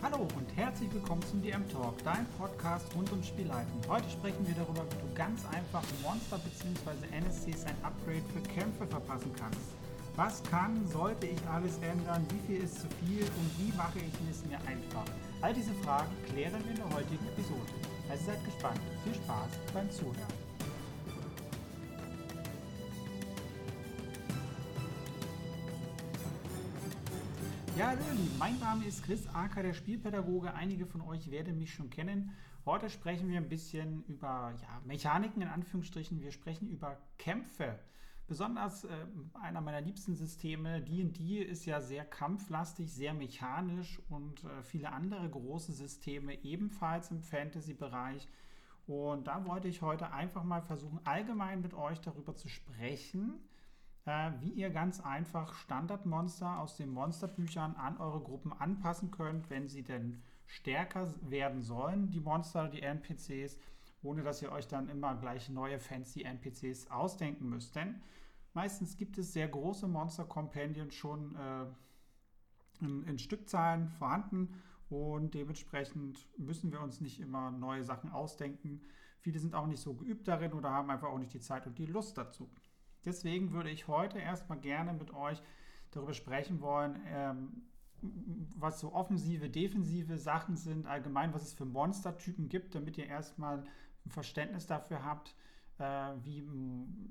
Hallo und herzlich willkommen zum DM Talk, dein Podcast rund ums Spielleiten. Heute sprechen wir darüber, wie du ganz einfach Monster bzw. NSCs ein Upgrade für Kämpfe verpassen kannst. Was kann, sollte ich alles ändern, wie viel ist zu viel und wie mache ich es mir einfach? All diese Fragen klären wir in der heutigen Episode. Also seid gespannt. Viel Spaß beim Zuhören. Ja, hallo mein Name ist Chris Acker, der Spielpädagoge. Einige von euch werden mich schon kennen. Heute sprechen wir ein bisschen über ja, Mechaniken in Anführungsstrichen. Wir sprechen über Kämpfe. Besonders äh, einer meiner liebsten Systeme, D&D, ist ja sehr kampflastig, sehr mechanisch und äh, viele andere große Systeme ebenfalls im Fantasy-Bereich. Und da wollte ich heute einfach mal versuchen, allgemein mit euch darüber zu sprechen, äh, wie ihr ganz einfach Standardmonster aus den Monsterbüchern an eure Gruppen anpassen könnt, wenn sie denn stärker werden sollen, die Monster, die NPCs, ohne dass ihr euch dann immer gleich neue fancy NPCs ausdenken müsst. Denn meistens gibt es sehr große Monster-Companions schon äh, in, in Stückzahlen vorhanden und dementsprechend müssen wir uns nicht immer neue Sachen ausdenken. Viele sind auch nicht so geübt darin oder haben einfach auch nicht die Zeit und die Lust dazu. Deswegen würde ich heute erstmal gerne mit euch darüber sprechen wollen, ähm, was so offensive, defensive Sachen sind, allgemein, was es für Monstertypen gibt, damit ihr erstmal ein Verständnis dafür habt, äh, wie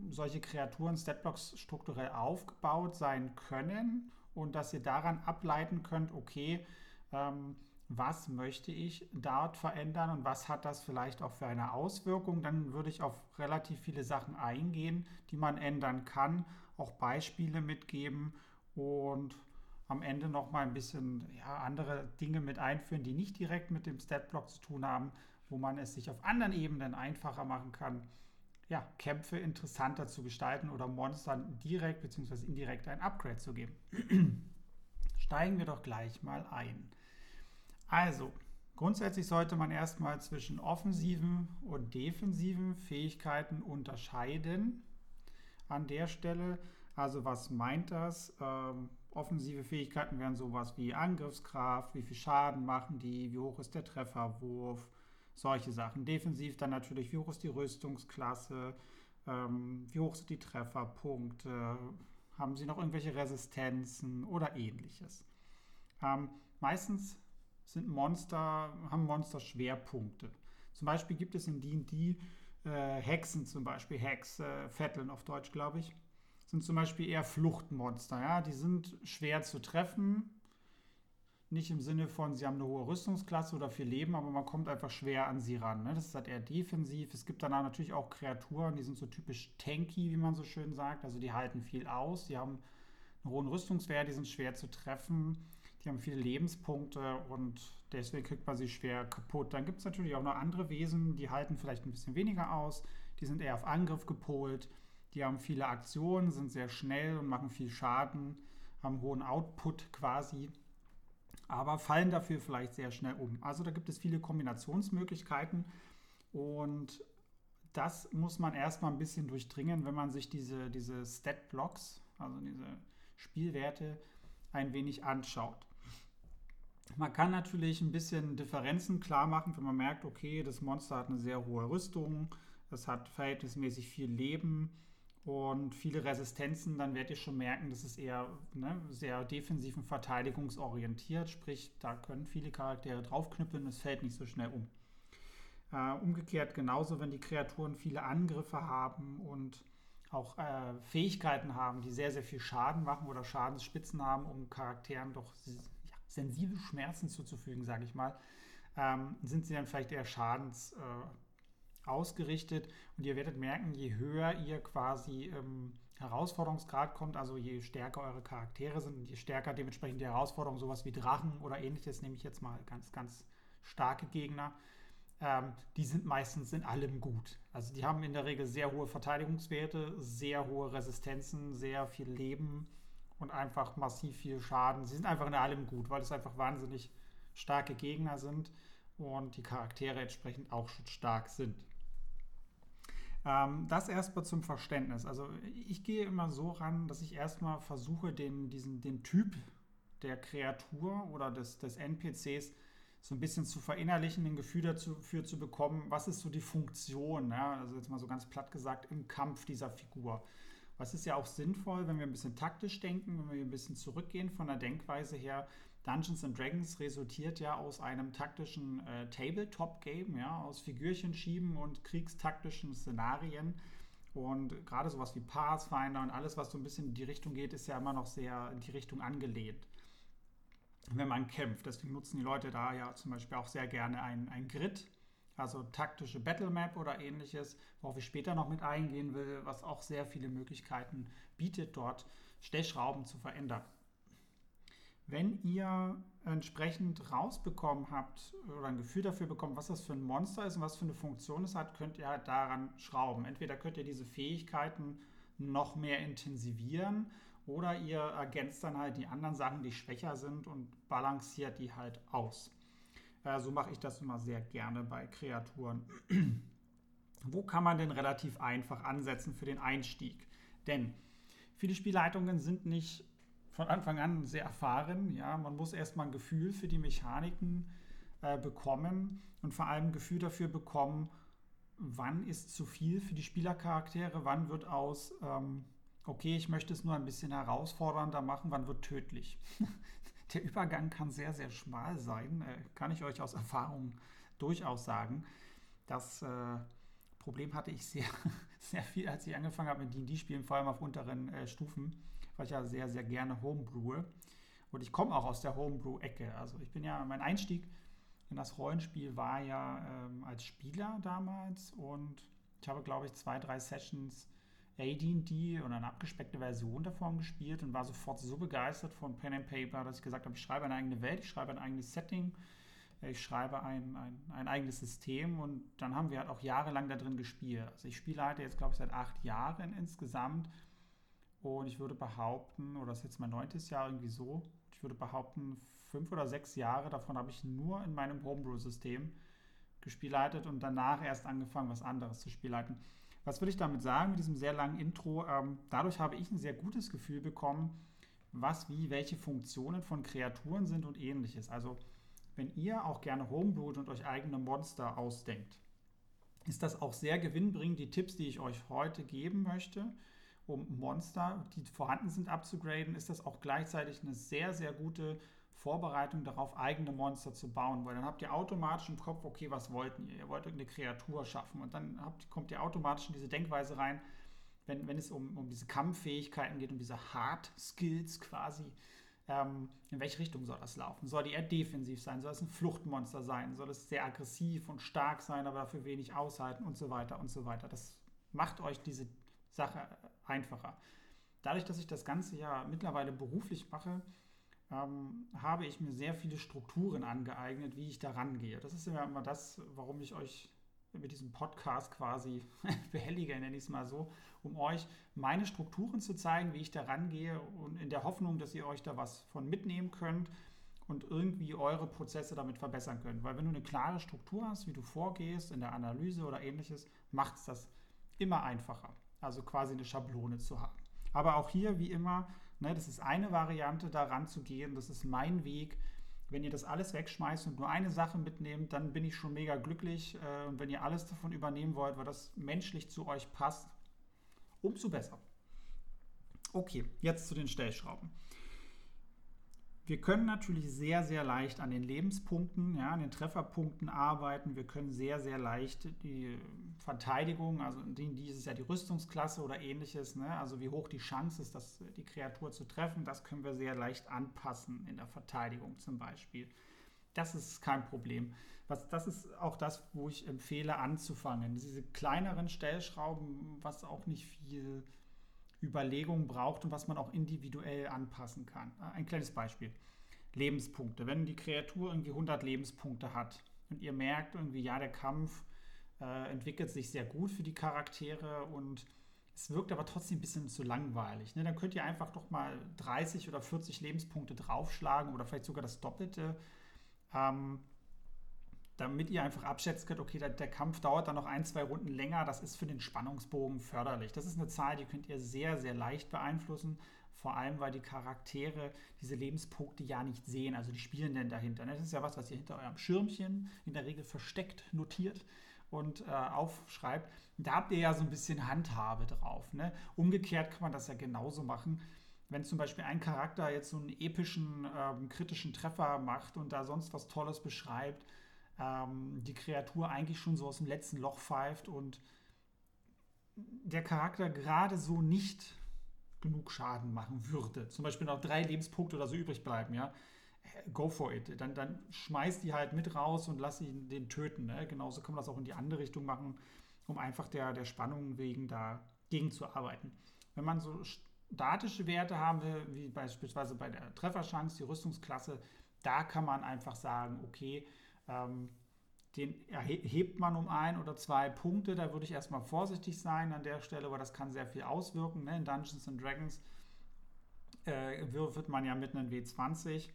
solche Kreaturen Statblocks strukturell aufgebaut sein können und dass ihr daran ableiten könnt, okay, ähm, was möchte ich dort verändern und was hat das vielleicht auch für eine Auswirkung. Dann würde ich auf relativ viele Sachen eingehen, die man ändern kann, auch Beispiele mitgeben und am Ende noch mal ein bisschen ja, andere Dinge mit einführen, die nicht direkt mit dem Statblock zu tun haben, wo man es sich auf anderen Ebenen einfacher machen kann, ja, Kämpfe interessanter zu gestalten oder Monstern direkt bzw. indirekt ein Upgrade zu geben. Steigen wir doch gleich mal ein. Also, grundsätzlich sollte man erstmal zwischen offensiven und defensiven Fähigkeiten unterscheiden. An der Stelle, also was meint das? Ähm, offensive Fähigkeiten wären sowas wie Angriffskraft, wie viel Schaden machen die, wie hoch ist der Trefferwurf, solche Sachen. Defensiv dann natürlich, wie hoch ist die Rüstungsklasse, ähm, wie hoch sind die Trefferpunkte, haben sie noch irgendwelche Resistenzen oder ähnliches. Ähm, meistens sind Monster, haben Monster Schwerpunkte. Zum Beispiel gibt es in D&D äh, Hexen zum Beispiel, Hex, äh, Vetteln auf Deutsch, glaube ich, sind zum Beispiel eher Fluchtmonster. Ja? Die sind schwer zu treffen, nicht im Sinne von, sie haben eine hohe Rüstungsklasse oder viel Leben, aber man kommt einfach schwer an sie ran. Ne? Das ist halt eher defensiv. Es gibt danach natürlich auch Kreaturen, die sind so typisch tanky, wie man so schön sagt. Also die halten viel aus, die haben einen hohen Rüstungswert, die sind schwer zu treffen. Die haben viele Lebenspunkte und deswegen kriegt man sie schwer kaputt. Dann gibt es natürlich auch noch andere Wesen, die halten vielleicht ein bisschen weniger aus. Die sind eher auf Angriff gepolt. Die haben viele Aktionen, sind sehr schnell und machen viel Schaden, haben hohen Output quasi, aber fallen dafür vielleicht sehr schnell um. Also da gibt es viele Kombinationsmöglichkeiten und das muss man erstmal ein bisschen durchdringen, wenn man sich diese, diese Stat-Blocks, also diese Spielwerte, ein wenig anschaut. Man kann natürlich ein bisschen Differenzen klar machen, wenn man merkt, okay, das Monster hat eine sehr hohe Rüstung, es hat verhältnismäßig viel Leben und viele Resistenzen, dann werdet ihr schon merken, das ist eher ne, sehr defensiv und verteidigungsorientiert, sprich, da können viele Charaktere draufknüppeln, es fällt nicht so schnell um. Äh, umgekehrt genauso, wenn die Kreaturen viele Angriffe haben und auch äh, Fähigkeiten haben, die sehr, sehr viel Schaden machen oder Schadensspitzen haben, um Charakteren doch sensible Schmerzen zuzufügen, sage ich mal, ähm, sind sie dann vielleicht eher schadens äh, ausgerichtet. Und ihr werdet merken, je höher ihr quasi im Herausforderungsgrad kommt, also je stärker eure Charaktere sind je stärker dementsprechend die Herausforderung, sowas wie Drachen oder ähnliches, nehme ich jetzt mal ganz, ganz starke Gegner, ähm, die sind meistens in allem gut. Also die haben in der Regel sehr hohe Verteidigungswerte, sehr hohe Resistenzen, sehr viel Leben und einfach massiv viel Schaden. Sie sind einfach in allem gut, weil es einfach wahnsinnig starke Gegner sind und die Charaktere entsprechend auch stark sind. Ähm, das erstmal zum Verständnis. Also ich gehe immer so ran, dass ich erstmal versuche, den, diesen, den Typ der Kreatur oder des, des NPCs so ein bisschen zu verinnerlichen, ein Gefühl dafür zu bekommen, was ist so die Funktion, ja? also jetzt mal so ganz platt gesagt, im Kampf dieser Figur. Was ist ja auch sinnvoll, wenn wir ein bisschen taktisch denken, wenn wir ein bisschen zurückgehen von der Denkweise her. Dungeons and Dragons resultiert ja aus einem taktischen äh, Tabletop-Game, ja, aus Figürchen schieben und kriegstaktischen Szenarien. Und gerade sowas wie Pathfinder und alles, was so ein bisschen in die Richtung geht, ist ja immer noch sehr in die Richtung angelehnt wenn man kämpft. Deswegen nutzen die Leute da ja zum Beispiel auch sehr gerne ein, ein Grid, also taktische Battle Map oder ähnliches, worauf ich später noch mit eingehen will, was auch sehr viele Möglichkeiten bietet, dort Stellschrauben zu verändern. Wenn ihr entsprechend rausbekommen habt oder ein Gefühl dafür bekommt, was das für ein Monster ist und was für eine Funktion es hat, könnt ihr halt daran schrauben. Entweder könnt ihr diese Fähigkeiten noch mehr intensivieren oder ihr ergänzt dann halt die anderen Sachen, die schwächer sind und balanciert die halt aus. Äh, so mache ich das immer sehr gerne bei Kreaturen. Wo kann man denn relativ einfach ansetzen für den Einstieg? Denn viele Spielleitungen sind nicht von Anfang an sehr erfahren. Ja, man muss erstmal ein Gefühl für die Mechaniken äh, bekommen und vor allem ein Gefühl dafür bekommen, wann ist zu viel für die Spielercharaktere, wann wird aus ähm, okay, ich möchte es nur ein bisschen herausfordernder machen, wann wird tödlich. Der Übergang kann sehr, sehr schmal sein, äh, kann ich euch aus Erfahrung durchaus sagen. Das äh, Problem hatte ich sehr, sehr viel, als ich angefangen habe mit D&D-Spielen, vor allem auf unteren äh, Stufen, weil ich ja sehr, sehr gerne Homebrewe. Und ich komme auch aus der Homebrew-Ecke. Also ich bin ja, mein Einstieg in das Rollenspiel war ja ähm, als Spieler damals und ich habe, glaube ich, zwei, drei Sessions AD&D oder eine abgespeckte Version davon gespielt und war sofort so begeistert von Pen and Paper, dass ich gesagt habe, ich schreibe eine eigene Welt, ich schreibe ein eigenes Setting, ich schreibe ein, ein, ein eigenes System und dann haben wir halt auch jahrelang da drin gespielt. Also ich spiele halt jetzt, glaube ich, seit acht Jahren insgesamt und ich würde behaupten, oder das ist jetzt mein neuntes Jahr irgendwie so, ich würde behaupten, fünf oder sechs Jahre davon habe ich nur in meinem Homebrew-System gespielleitet und danach erst angefangen, was anderes zu spielleiten. Was will ich damit sagen mit diesem sehr langen Intro? Ähm, dadurch habe ich ein sehr gutes Gefühl bekommen, was wie welche Funktionen von Kreaturen sind und ähnliches. Also wenn ihr auch gerne Homebrewt und euch eigene Monster ausdenkt, ist das auch sehr gewinnbringend, die Tipps, die ich euch heute geben möchte, um Monster, die vorhanden sind, abzugraden, ist das auch gleichzeitig eine sehr, sehr gute Vorbereitung darauf, eigene Monster zu bauen, weil dann habt ihr automatisch im Kopf, okay, was wollten ihr? Ihr wollt irgendeine Kreatur schaffen und dann habt, kommt ihr automatisch in diese Denkweise rein, wenn, wenn es um, um diese Kampffähigkeiten geht, um diese Hard Skills quasi, ähm, in welche Richtung soll das laufen? Soll die eher defensiv sein? Soll es ein Fluchtmonster sein? Soll es sehr aggressiv und stark sein, aber dafür wenig aushalten und so weiter und so weiter? Das macht euch diese Sache einfacher. Dadurch, dass ich das Ganze ja mittlerweile beruflich mache, ähm, habe ich mir sehr viele Strukturen angeeignet, wie ich da rangehe. Das ist ja immer das, warum ich euch mit diesem Podcast quasi behellige, nenne ich es mal so, um euch meine Strukturen zu zeigen, wie ich da rangehe und in der Hoffnung, dass ihr euch da was von mitnehmen könnt und irgendwie eure Prozesse damit verbessern könnt. Weil wenn du eine klare Struktur hast, wie du vorgehst in der Analyse oder ähnliches, macht es das immer einfacher. Also quasi eine Schablone zu haben. Aber auch hier, wie immer, Ne, das ist eine Variante, daran zu gehen. Das ist mein Weg. Wenn ihr das alles wegschmeißt und nur eine Sache mitnehmt, dann bin ich schon mega glücklich. Äh, und wenn ihr alles davon übernehmen wollt, weil das menschlich zu euch passt, umso besser. Okay, jetzt zu den Stellschrauben. Wir können natürlich sehr, sehr leicht an den Lebenspunkten, ja, an den Trefferpunkten arbeiten. Wir können sehr, sehr leicht die Verteidigung, also dieses ja die Rüstungsklasse oder ähnliches, ne, also wie hoch die Chance ist, dass die Kreatur zu treffen, das können wir sehr leicht anpassen in der Verteidigung zum Beispiel. Das ist kein Problem. Was, das ist auch das, wo ich empfehle anzufangen. Diese kleineren Stellschrauben, was auch nicht viel Überlegungen braucht und was man auch individuell anpassen kann. Ein kleines Beispiel. Lebenspunkte. Wenn die Kreatur irgendwie 100 Lebenspunkte hat und ihr merkt irgendwie, ja, der Kampf äh, entwickelt sich sehr gut für die Charaktere und es wirkt aber trotzdem ein bisschen zu langweilig. Ne? Dann könnt ihr einfach doch mal 30 oder 40 Lebenspunkte draufschlagen oder vielleicht sogar das Doppelte. Ähm, damit ihr einfach abschätzen könnt, okay, der, der, Kampf dauert dann noch ein, zwei Runden länger, das ist für den Spannungsbogen förderlich. Das ist eine Zahl, die könnt ihr sehr, sehr leicht beeinflussen. vor allem weil die Charaktere diese Lebenspunkte ja nicht sehen, also die Spielenden dahinter. Ne? Das ist ja was, was ihr hinter eurem Schirmchen in der Regel versteckt notiert und äh, aufschreibt. Da habt ihr ja so ein bisschen Handhabe drauf. Ne? Umgekehrt kann man das ja genauso machen. Wenn zum Beispiel ein Charakter jetzt so einen epischen, ähm, kritischen Treffer macht und da sonst was Tolles beschreibt, ähm, die Kreatur eigentlich schon so aus dem letzten Loch pfeift und der Charakter gerade so nicht genug Schaden machen würde, zum Beispiel noch drei Lebenspunkte oder so übrig bleiben, ja, go for it. Dann, dann schmeiß die halt mit raus und lass ihn den töten. Ne? Genauso kann man das auch in die andere Richtung machen, um einfach der, der Spannung wegen dagegen zu arbeiten. Wenn man so statische Werte haben will, wie beispielsweise bei der Trefferchance, die Rüstungsklasse, da kann man einfach sagen, okay, ähm, den erhebt man um ein oder zwei Punkte. Da würde ich erstmal vorsichtig sein an der Stelle, weil das kann sehr viel auswirken. Ne? In Dungeons and Dragons äh, würfelt man ja mit einem W20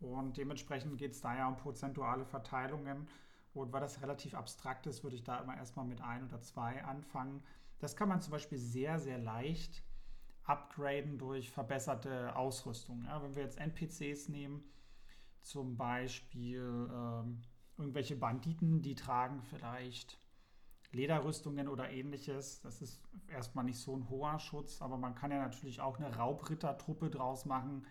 und dementsprechend geht es da ja um prozentuale Verteilungen. Und weil das relativ abstrakt ist, würde ich da immer erstmal mit ein oder zwei anfangen. Das kann man zum Beispiel sehr, sehr leicht upgraden durch verbesserte Ausrüstung. Ja, wenn wir jetzt NPCs nehmen, zum Beispiel ähm, irgendwelche Banditen, die tragen vielleicht Lederrüstungen oder ähnliches. Das ist erstmal nicht so ein hoher Schutz, aber man kann ja natürlich auch eine Raubrittertruppe draus machen.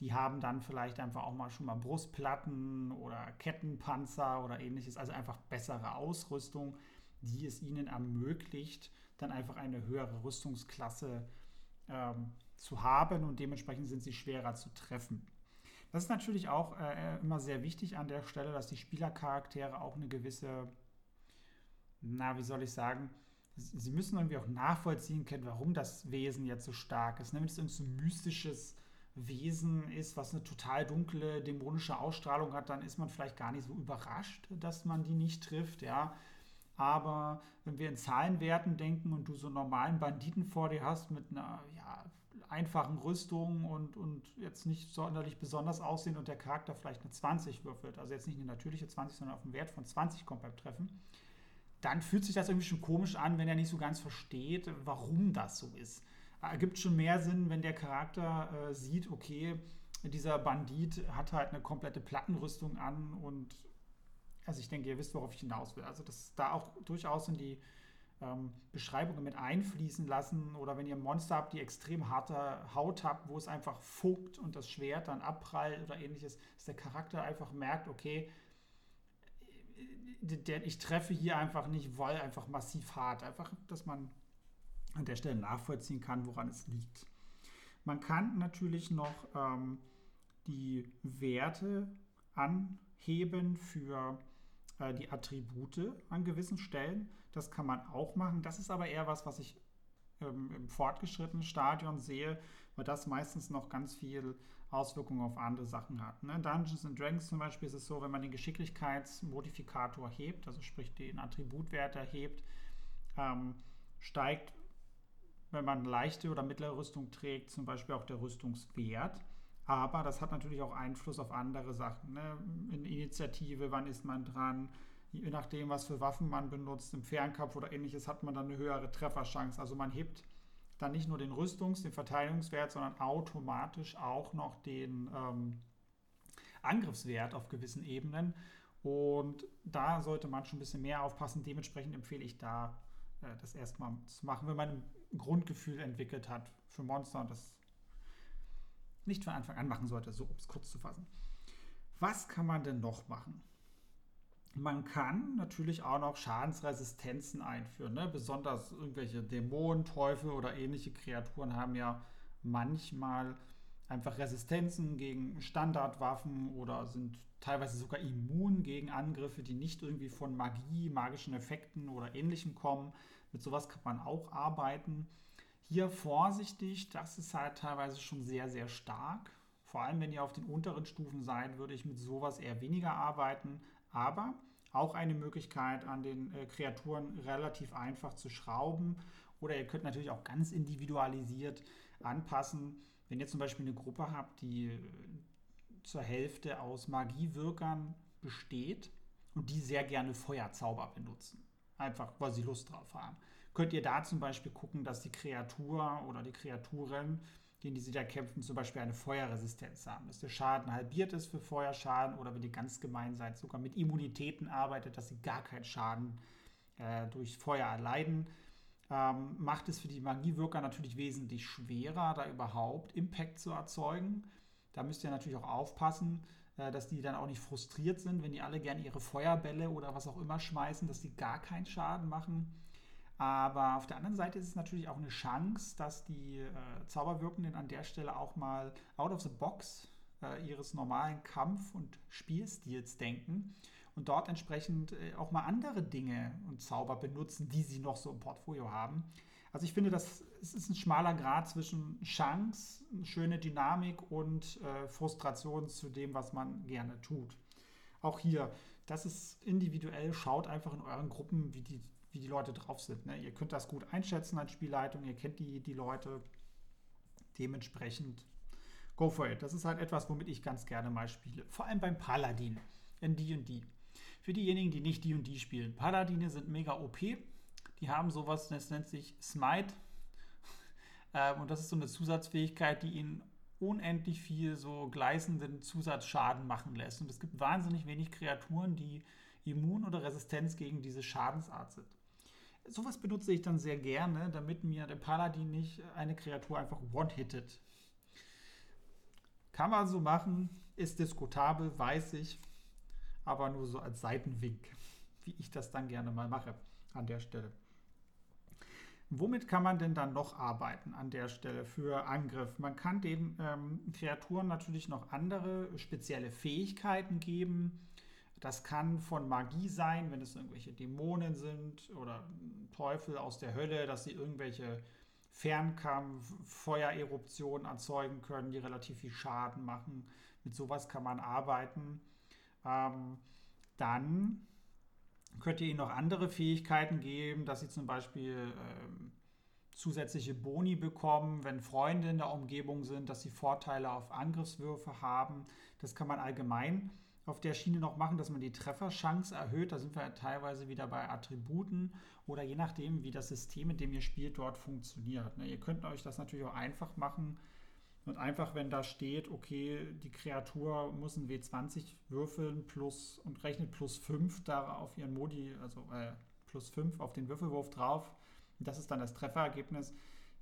Die haben dann vielleicht einfach auch mal schon mal Brustplatten oder Kettenpanzer oder ähnliches, also einfach bessere Ausrüstung, die es ihnen ermöglicht, dann einfach eine höhere Rüstungsklasse ähm, zu haben und dementsprechend sind sie schwerer zu treffen. Das ist natürlich auch äh, immer sehr wichtig an der Stelle, dass die Spielercharaktere auch eine gewisse, na, wie soll ich sagen, sie müssen irgendwie auch nachvollziehen können, warum das Wesen jetzt so stark ist. Wenn es so ein mystisches Wesen ist, was eine total dunkle, dämonische Ausstrahlung hat, dann ist man vielleicht gar nicht so überrascht, dass man die nicht trifft, ja. Aber wenn wir in Zahlenwerten denken und du so einen normalen Banditen vor dir hast mit einer einfachen Rüstung und, und jetzt nicht sonderlich besonders aussehen und der Charakter vielleicht eine 20 würfelt, also jetzt nicht eine natürliche 20, sondern auf einen Wert von 20 kommt beim Treffen, dann fühlt sich das irgendwie schon komisch an, wenn er nicht so ganz versteht, warum das so ist. Ergibt schon mehr Sinn, wenn der Charakter äh, sieht, okay, dieser Bandit hat halt eine komplette Plattenrüstung an und also ich denke, ihr wisst, worauf ich hinaus will. Also dass da auch durchaus in die ähm, Beschreibungen mit einfließen lassen oder wenn ihr Monster habt, die extrem harte Haut habt, wo es einfach funkt und das Schwert dann abprallt oder ähnliches, dass der Charakter einfach merkt, okay, der, ich treffe hier einfach nicht, weil einfach massiv hart. Einfach, dass man an der Stelle nachvollziehen kann, woran es liegt. Man kann natürlich noch ähm, die Werte anheben für äh, die Attribute an gewissen Stellen. Das kann man auch machen. Das ist aber eher was, was ich ähm, im fortgeschrittenen Stadion sehe, weil das meistens noch ganz viel Auswirkungen auf andere Sachen hat. Ne? Dungeons and Dragons zum Beispiel ist es so, wenn man den Geschicklichkeitsmodifikator hebt, also sprich den Attributwert erhebt, ähm, steigt, wenn man leichte oder mittlere Rüstung trägt, zum Beispiel auch der Rüstungswert. Aber das hat natürlich auch Einfluss auf andere Sachen. Ne? In Initiative, wann ist man dran? Je nachdem, was für Waffen man benutzt, im Fernkampf oder ähnliches, hat man dann eine höhere Trefferchance. Also man hebt dann nicht nur den Rüstungs-, den Verteidigungswert, sondern automatisch auch noch den ähm, Angriffswert auf gewissen Ebenen. Und da sollte man schon ein bisschen mehr aufpassen. Dementsprechend empfehle ich da, äh, das erstmal zu machen, wenn man ein Grundgefühl entwickelt hat für Monster und das nicht von Anfang an machen sollte, so um es kurz zu fassen. Was kann man denn noch machen? Man kann natürlich auch noch Schadensresistenzen einführen. Ne? Besonders irgendwelche Dämonen, Teufel oder ähnliche Kreaturen haben ja manchmal einfach Resistenzen gegen Standardwaffen oder sind teilweise sogar immun gegen Angriffe, die nicht irgendwie von Magie, magischen Effekten oder ähnlichem kommen. Mit sowas kann man auch arbeiten. Hier vorsichtig, das ist halt teilweise schon sehr, sehr stark. Vor allem, wenn ihr auf den unteren Stufen seid, würde ich mit sowas eher weniger arbeiten. Aber auch eine Möglichkeit, an den äh, Kreaturen relativ einfach zu schrauben. Oder ihr könnt natürlich auch ganz individualisiert anpassen. Wenn ihr zum Beispiel eine Gruppe habt, die äh, zur Hälfte aus Magiewirkern besteht und die sehr gerne Feuerzauber benutzen. Einfach, weil sie Lust drauf haben könnt ihr da zum Beispiel gucken, dass die Kreatur oder die Kreaturen gegen die sie da kämpfen, zum Beispiel eine Feuerresistenz haben, dass der Schaden halbiert ist für Feuerschaden oder wenn ihr ganz gemein seid, sogar mit Immunitäten arbeitet, dass sie gar keinen Schaden äh, durch Feuer erleiden. Ähm, macht es für die Magiewirker natürlich wesentlich schwerer, da überhaupt Impact zu erzeugen. Da müsst ihr natürlich auch aufpassen, äh, dass die dann auch nicht frustriert sind, wenn die alle gerne ihre Feuerbälle oder was auch immer schmeißen, dass die gar keinen Schaden machen. Aber auf der anderen Seite ist es natürlich auch eine Chance, dass die äh, Zauberwirkenden an der Stelle auch mal out of the box äh, ihres normalen Kampf- und Spielstils denken und dort entsprechend äh, auch mal andere Dinge und Zauber benutzen, die sie noch so im Portfolio haben. Also ich finde, das es ist ein schmaler Grad zwischen Chance, schöne Dynamik und äh, Frustration zu dem, was man gerne tut. Auch hier, das ist individuell, schaut einfach in euren Gruppen, wie die wie die Leute drauf sind. Ne? Ihr könnt das gut einschätzen als Spielleitung, ihr kennt die, die Leute dementsprechend. Go for it. Das ist halt etwas, womit ich ganz gerne mal spiele. Vor allem beim Paladin in D&D. Für diejenigen, die nicht D&D spielen. Paladine sind mega OP. Die haben sowas, das nennt sich Smite. Ähm, und das ist so eine Zusatzfähigkeit, die ihnen unendlich viel so gleißenden Zusatzschaden machen lässt. Und es gibt wahnsinnig wenig Kreaturen, die immun oder resistent gegen diese Schadensart sind. Sowas benutze ich dann sehr gerne, damit mir der Paladin nicht eine Kreatur einfach one-hittet. Kann man so machen, ist diskutabel, weiß ich, aber nur so als Seitenwink, wie ich das dann gerne mal mache an der Stelle. Womit kann man denn dann noch arbeiten an der Stelle für Angriff? Man kann den ähm, Kreaturen natürlich noch andere spezielle Fähigkeiten geben das kann von Magie sein, wenn es irgendwelche Dämonen sind oder Teufel aus der Hölle, dass sie irgendwelche Fernkampf, Feuereruptionen erzeugen können, die relativ viel Schaden machen. Mit sowas kann man arbeiten. Ähm, dann könnt ihr ihnen noch andere Fähigkeiten geben, dass sie zum Beispiel ähm, zusätzliche Boni bekommen, wenn Freunde in der Umgebung sind, dass sie Vorteile auf Angriffswürfe haben. Das kann man allgemein auf der Schiene noch machen, dass man die Trefferchance erhöht. Da sind wir teilweise wieder bei Attributen oder je nachdem, wie das System, in dem ihr spielt, dort funktioniert. Ne, ihr könnt euch das natürlich auch einfach machen und einfach, wenn da steht, okay, die Kreatur muss ein W20 würfeln plus und rechnet plus 5 da auf ihren Modi, also äh, plus 5 auf den Würfelwurf drauf. das ist dann das Trefferergebnis.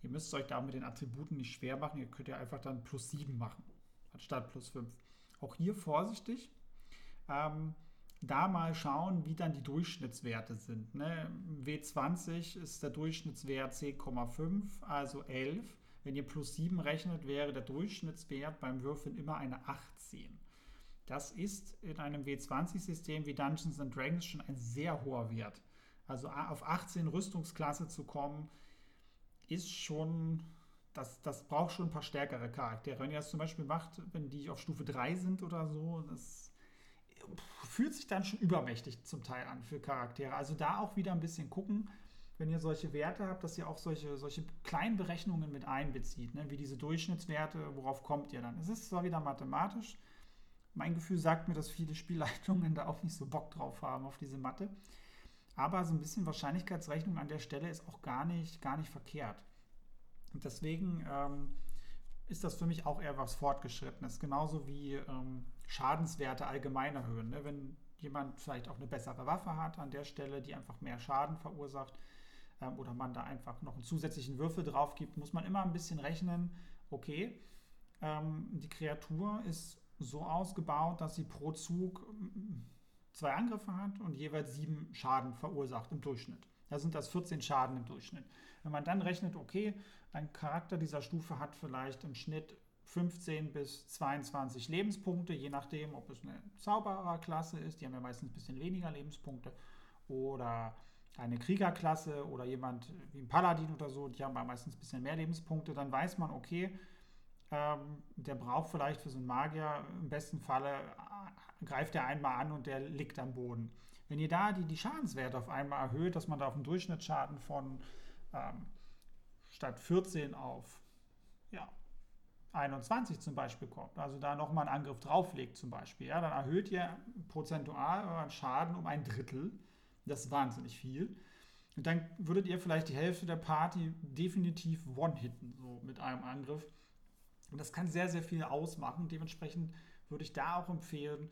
Ihr müsst euch da mit den Attributen nicht schwer machen. Ihr könnt ja einfach dann plus 7 machen, anstatt plus 5. Auch hier vorsichtig ähm, da mal schauen, wie dann die Durchschnittswerte sind. Ne? W20 ist der Durchschnittswert 10,5, also 11. Wenn ihr plus 7 rechnet, wäre der Durchschnittswert beim Würfeln immer eine 18. Das ist in einem W20-System wie Dungeons and Dragons schon ein sehr hoher Wert. Also auf 18 Rüstungsklasse zu kommen, ist schon, das, das braucht schon ein paar stärkere Charaktere. Wenn ihr das zum Beispiel macht, wenn die auf Stufe 3 sind oder so, das fühlt sich dann schon übermächtig zum Teil an für Charaktere. Also da auch wieder ein bisschen gucken, wenn ihr solche Werte habt, dass ihr auch solche, solche kleinen Berechnungen mit einbezieht, ne? wie diese Durchschnittswerte, worauf kommt ihr dann? Es ist zwar wieder mathematisch, mein Gefühl sagt mir, dass viele Spielleitungen da auch nicht so Bock drauf haben auf diese Mathe. Aber so ein bisschen Wahrscheinlichkeitsrechnung an der Stelle ist auch gar nicht, gar nicht verkehrt. Und deswegen ähm, ist das für mich auch eher was Fortgeschrittenes. Genauso wie ähm, Schadenswerte allgemein erhöhen. Ne? Wenn jemand vielleicht auch eine bessere Waffe hat an der Stelle, die einfach mehr Schaden verursacht, ähm, oder man da einfach noch einen zusätzlichen Würfel drauf gibt, muss man immer ein bisschen rechnen, okay, ähm, die Kreatur ist so ausgebaut, dass sie pro Zug ähm, zwei Angriffe hat und jeweils sieben Schaden verursacht im Durchschnitt. Da sind das 14 Schaden im Durchschnitt. Wenn man dann rechnet, okay, ein Charakter dieser Stufe hat vielleicht im Schnitt 15 bis 22 Lebenspunkte, je nachdem, ob es eine Zaubererklasse ist, die haben ja meistens ein bisschen weniger Lebenspunkte, oder eine Kriegerklasse oder jemand wie ein Paladin oder so, die haben ja meistens ein bisschen mehr Lebenspunkte, dann weiß man, okay, ähm, der braucht vielleicht für so einen Magier im besten Falle, äh, greift er einmal an und der liegt am Boden. Wenn ihr da die, die Schadenswerte auf einmal erhöht, dass man da auf einen Durchschnittsschaden von ähm, statt 14 auf 21 zum Beispiel kommt, also da nochmal einen Angriff drauflegt zum Beispiel, ja, dann erhöht ihr prozentual euren Schaden um ein Drittel. Das ist wahnsinnig viel. Und dann würdet ihr vielleicht die Hälfte der Party definitiv one-hitten, so mit einem Angriff. Und das kann sehr, sehr viel ausmachen. Dementsprechend würde ich da auch empfehlen,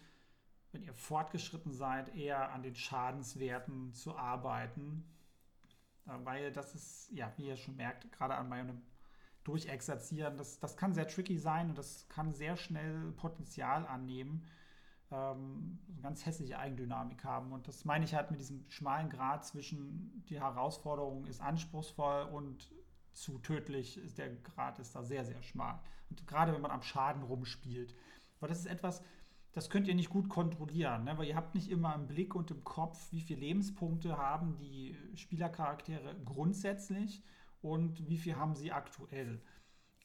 wenn ihr fortgeschritten seid, eher an den Schadenswerten zu arbeiten. Äh, weil das ist, ja, wie ihr schon merkt, gerade an meinem Durchexerzieren, das, das kann sehr tricky sein und das kann sehr schnell Potenzial annehmen, ähm, ganz hässliche Eigendynamik haben. Und das meine ich halt mit diesem schmalen Grad zwischen die Herausforderung ist anspruchsvoll und zu tödlich ist der Grad ist da sehr, sehr schmal. Und gerade wenn man am Schaden rumspielt. Weil das ist etwas, das könnt ihr nicht gut kontrollieren, ne? weil ihr habt nicht immer im Blick und im Kopf, wie viele Lebenspunkte haben die Spielercharaktere grundsätzlich und wie viel haben sie aktuell.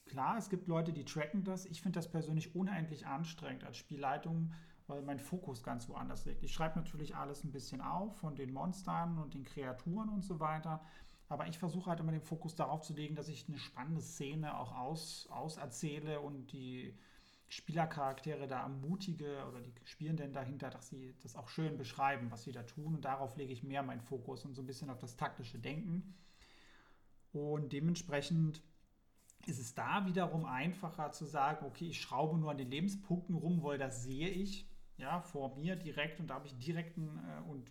Klar, es gibt Leute, die tracken das. Ich finde das persönlich unendlich anstrengend als Spielleitung, weil mein Fokus ganz woanders liegt. Ich schreibe natürlich alles ein bisschen auf von den Monstern und den Kreaturen und so weiter. Aber ich versuche halt immer den Fokus darauf zu legen, dass ich eine spannende Szene auch aus, auserzähle und die Spielercharaktere da ermutige oder die Spielenden dahinter, dass sie das auch schön beschreiben, was sie da tun. Und darauf lege ich mehr meinen Fokus und so ein bisschen auf das taktische Denken. Und dementsprechend ist es da wiederum einfacher zu sagen, okay, ich schraube nur an den Lebenspunkten rum, weil das sehe ich ja, vor mir direkt und da habe ich direkten äh, und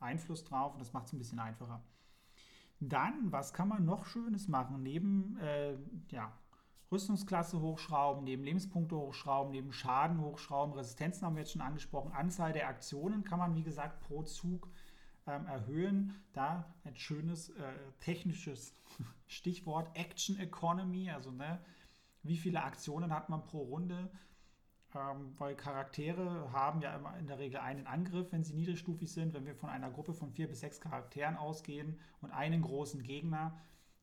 Einfluss drauf und das macht es ein bisschen einfacher. Dann, was kann man noch Schönes machen? Neben äh, ja, Rüstungsklasse hochschrauben, neben Lebenspunkte hochschrauben, neben Schaden hochschrauben, Resistenzen haben wir jetzt schon angesprochen, Anzahl der Aktionen kann man, wie gesagt, pro Zug ähm, erhöhen. Da ein schönes äh, technisches Stichwort Action Economy, also ne, wie viele Aktionen hat man pro Runde, ähm, weil Charaktere haben ja immer in der Regel einen Angriff, wenn sie niedrigstufig sind. Wenn wir von einer Gruppe von vier bis sechs Charakteren ausgehen und einen großen Gegner,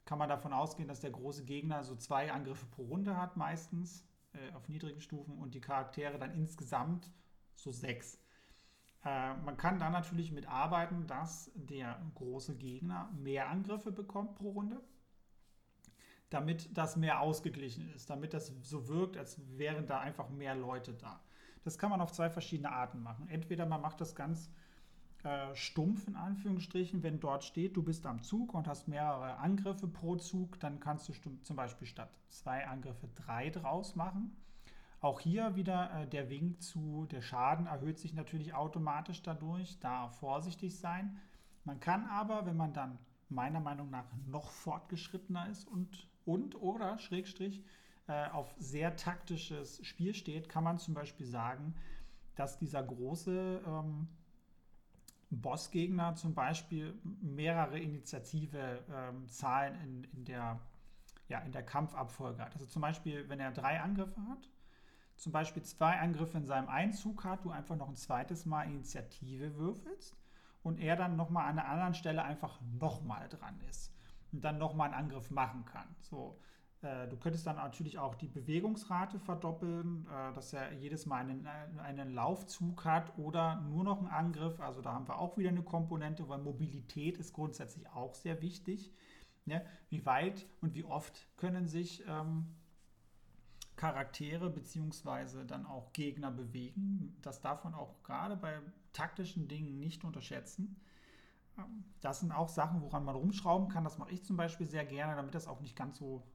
kann man davon ausgehen, dass der große Gegner so zwei Angriffe pro Runde hat, meistens äh, auf niedrigen Stufen und die Charaktere dann insgesamt so sechs. Äh, man kann dann natürlich mitarbeiten, dass der große Gegner mehr Angriffe bekommt pro Runde, damit das mehr ausgeglichen ist, damit das so wirkt, als wären da einfach mehr Leute da. Das kann man auf zwei verschiedene Arten machen. Entweder man macht das ganz äh, stumpf in Anführungsstrichen, wenn dort steht, du bist am Zug und hast mehrere Angriffe pro Zug, dann kannst du zum Beispiel statt zwei Angriffe drei draus machen. Auch hier wieder äh, der Wink zu, der Schaden erhöht sich natürlich automatisch dadurch, da vorsichtig sein. Man kann aber, wenn man dann meiner Meinung nach noch fortgeschrittener ist und, und oder Schrägstrich äh, auf sehr taktisches Spiel steht, kann man zum Beispiel sagen, dass dieser große ähm, Bossgegner zum Beispiel mehrere Initiative ähm, Zahlen in, in, der, ja, in der Kampfabfolge hat. Also zum Beispiel, wenn er drei Angriffe hat, zum Beispiel zwei Angriffe in seinem Einzug hat, du einfach noch ein zweites Mal Initiative würfelst und er dann nochmal an einer anderen Stelle einfach nochmal dran ist und dann nochmal einen Angriff machen kann. So, äh, du könntest dann natürlich auch die Bewegungsrate verdoppeln, äh, dass er jedes Mal einen, einen Laufzug hat oder nur noch einen Angriff. Also da haben wir auch wieder eine Komponente, weil Mobilität ist grundsätzlich auch sehr wichtig. Ne? Wie weit und wie oft können sich ähm, Charaktere bzw. dann auch Gegner bewegen. Das darf man auch gerade bei taktischen Dingen nicht unterschätzen. Ähm, das sind auch Sachen, woran man rumschrauben kann. Das mache ich zum Beispiel sehr gerne, damit das auch nicht ganz so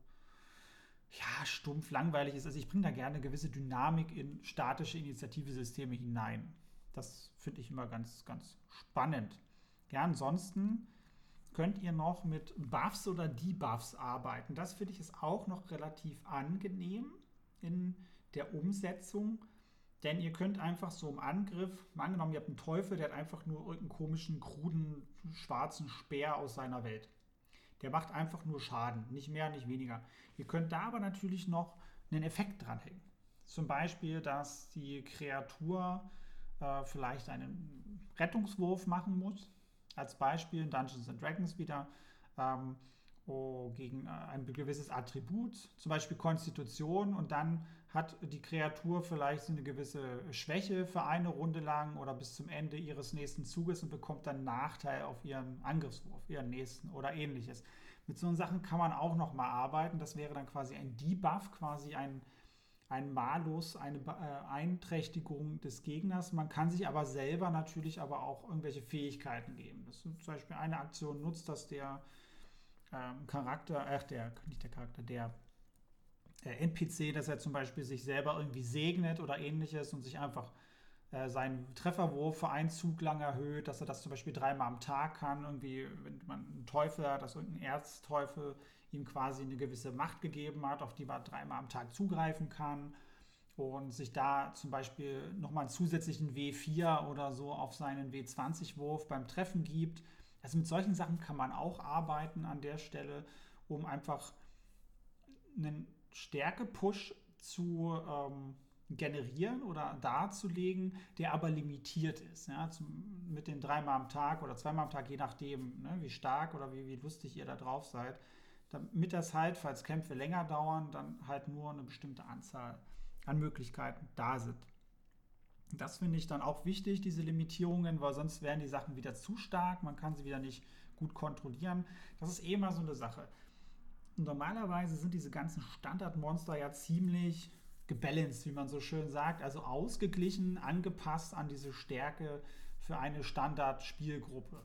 ja, stumpf, langweilig ist. Also ich bringe da gerne eine gewisse Dynamik in statische Initiativesysteme hinein. Das finde ich immer ganz, ganz spannend. Ja, ansonsten könnt ihr noch mit Buffs oder Debuffs arbeiten. Das finde ich ist auch noch relativ angenehm in der Umsetzung. Denn ihr könnt einfach so im Angriff, angenommen, ihr habt einen Teufel, der hat einfach nur irgendeinen komischen, kruden, schwarzen Speer aus seiner Welt. Der macht einfach nur Schaden, nicht mehr, nicht weniger. Ihr könnt da aber natürlich noch einen Effekt dranhängen. Zum Beispiel, dass die Kreatur äh, vielleicht einen Rettungswurf machen muss. Als Beispiel in Dungeons and Dragons wieder. Ähm, gegen äh, ein gewisses Attribut, zum Beispiel Konstitution, und dann hat die Kreatur vielleicht eine gewisse Schwäche für eine Runde lang oder bis zum Ende ihres nächsten Zuges und bekommt dann Nachteil auf ihren Angriffswurf, ihren nächsten oder ähnliches. Mit so Sachen kann man auch noch mal arbeiten. Das wäre dann quasi ein Debuff, quasi ein, ein Malus, eine äh, Einträchtigung des Gegners. Man kann sich aber selber natürlich aber auch irgendwelche Fähigkeiten geben. Das ist zum Beispiel eine Aktion nutzt, dass der ähm, Charakter, ach der, nicht der Charakter, der äh, NPC, dass er zum Beispiel sich selber irgendwie segnet oder ähnliches und sich einfach äh, seinen Trefferwurf für einen Zug lang erhöht, dass er das zum Beispiel dreimal am Tag kann. Irgendwie, wenn man einen Teufel hat, dass irgendein Erzteufel ihm quasi eine gewisse Macht gegeben hat, auf die man dreimal am Tag zugreifen kann und sich da zum Beispiel nochmal einen zusätzlichen W4 oder so auf seinen W20-Wurf beim Treffen gibt. Also mit solchen Sachen kann man auch arbeiten an der Stelle, um einfach einen Stärke-Push zu ähm, generieren oder darzulegen, der aber limitiert ist. Ja, zum, mit den dreimal am Tag oder zweimal am Tag, je nachdem, ne, wie stark oder wie, wie lustig ihr da drauf seid. Damit das halt, falls Kämpfe länger dauern, dann halt nur eine bestimmte Anzahl an Möglichkeiten da sind. Das finde ich dann auch wichtig, diese Limitierungen, weil sonst werden die Sachen wieder zu stark, man kann sie wieder nicht gut kontrollieren. Das ist eh mal so eine Sache. Normalerweise sind diese ganzen Standardmonster ja ziemlich gebalanced, wie man so schön sagt, also ausgeglichen, angepasst an diese Stärke für eine Standard-Spielgruppe.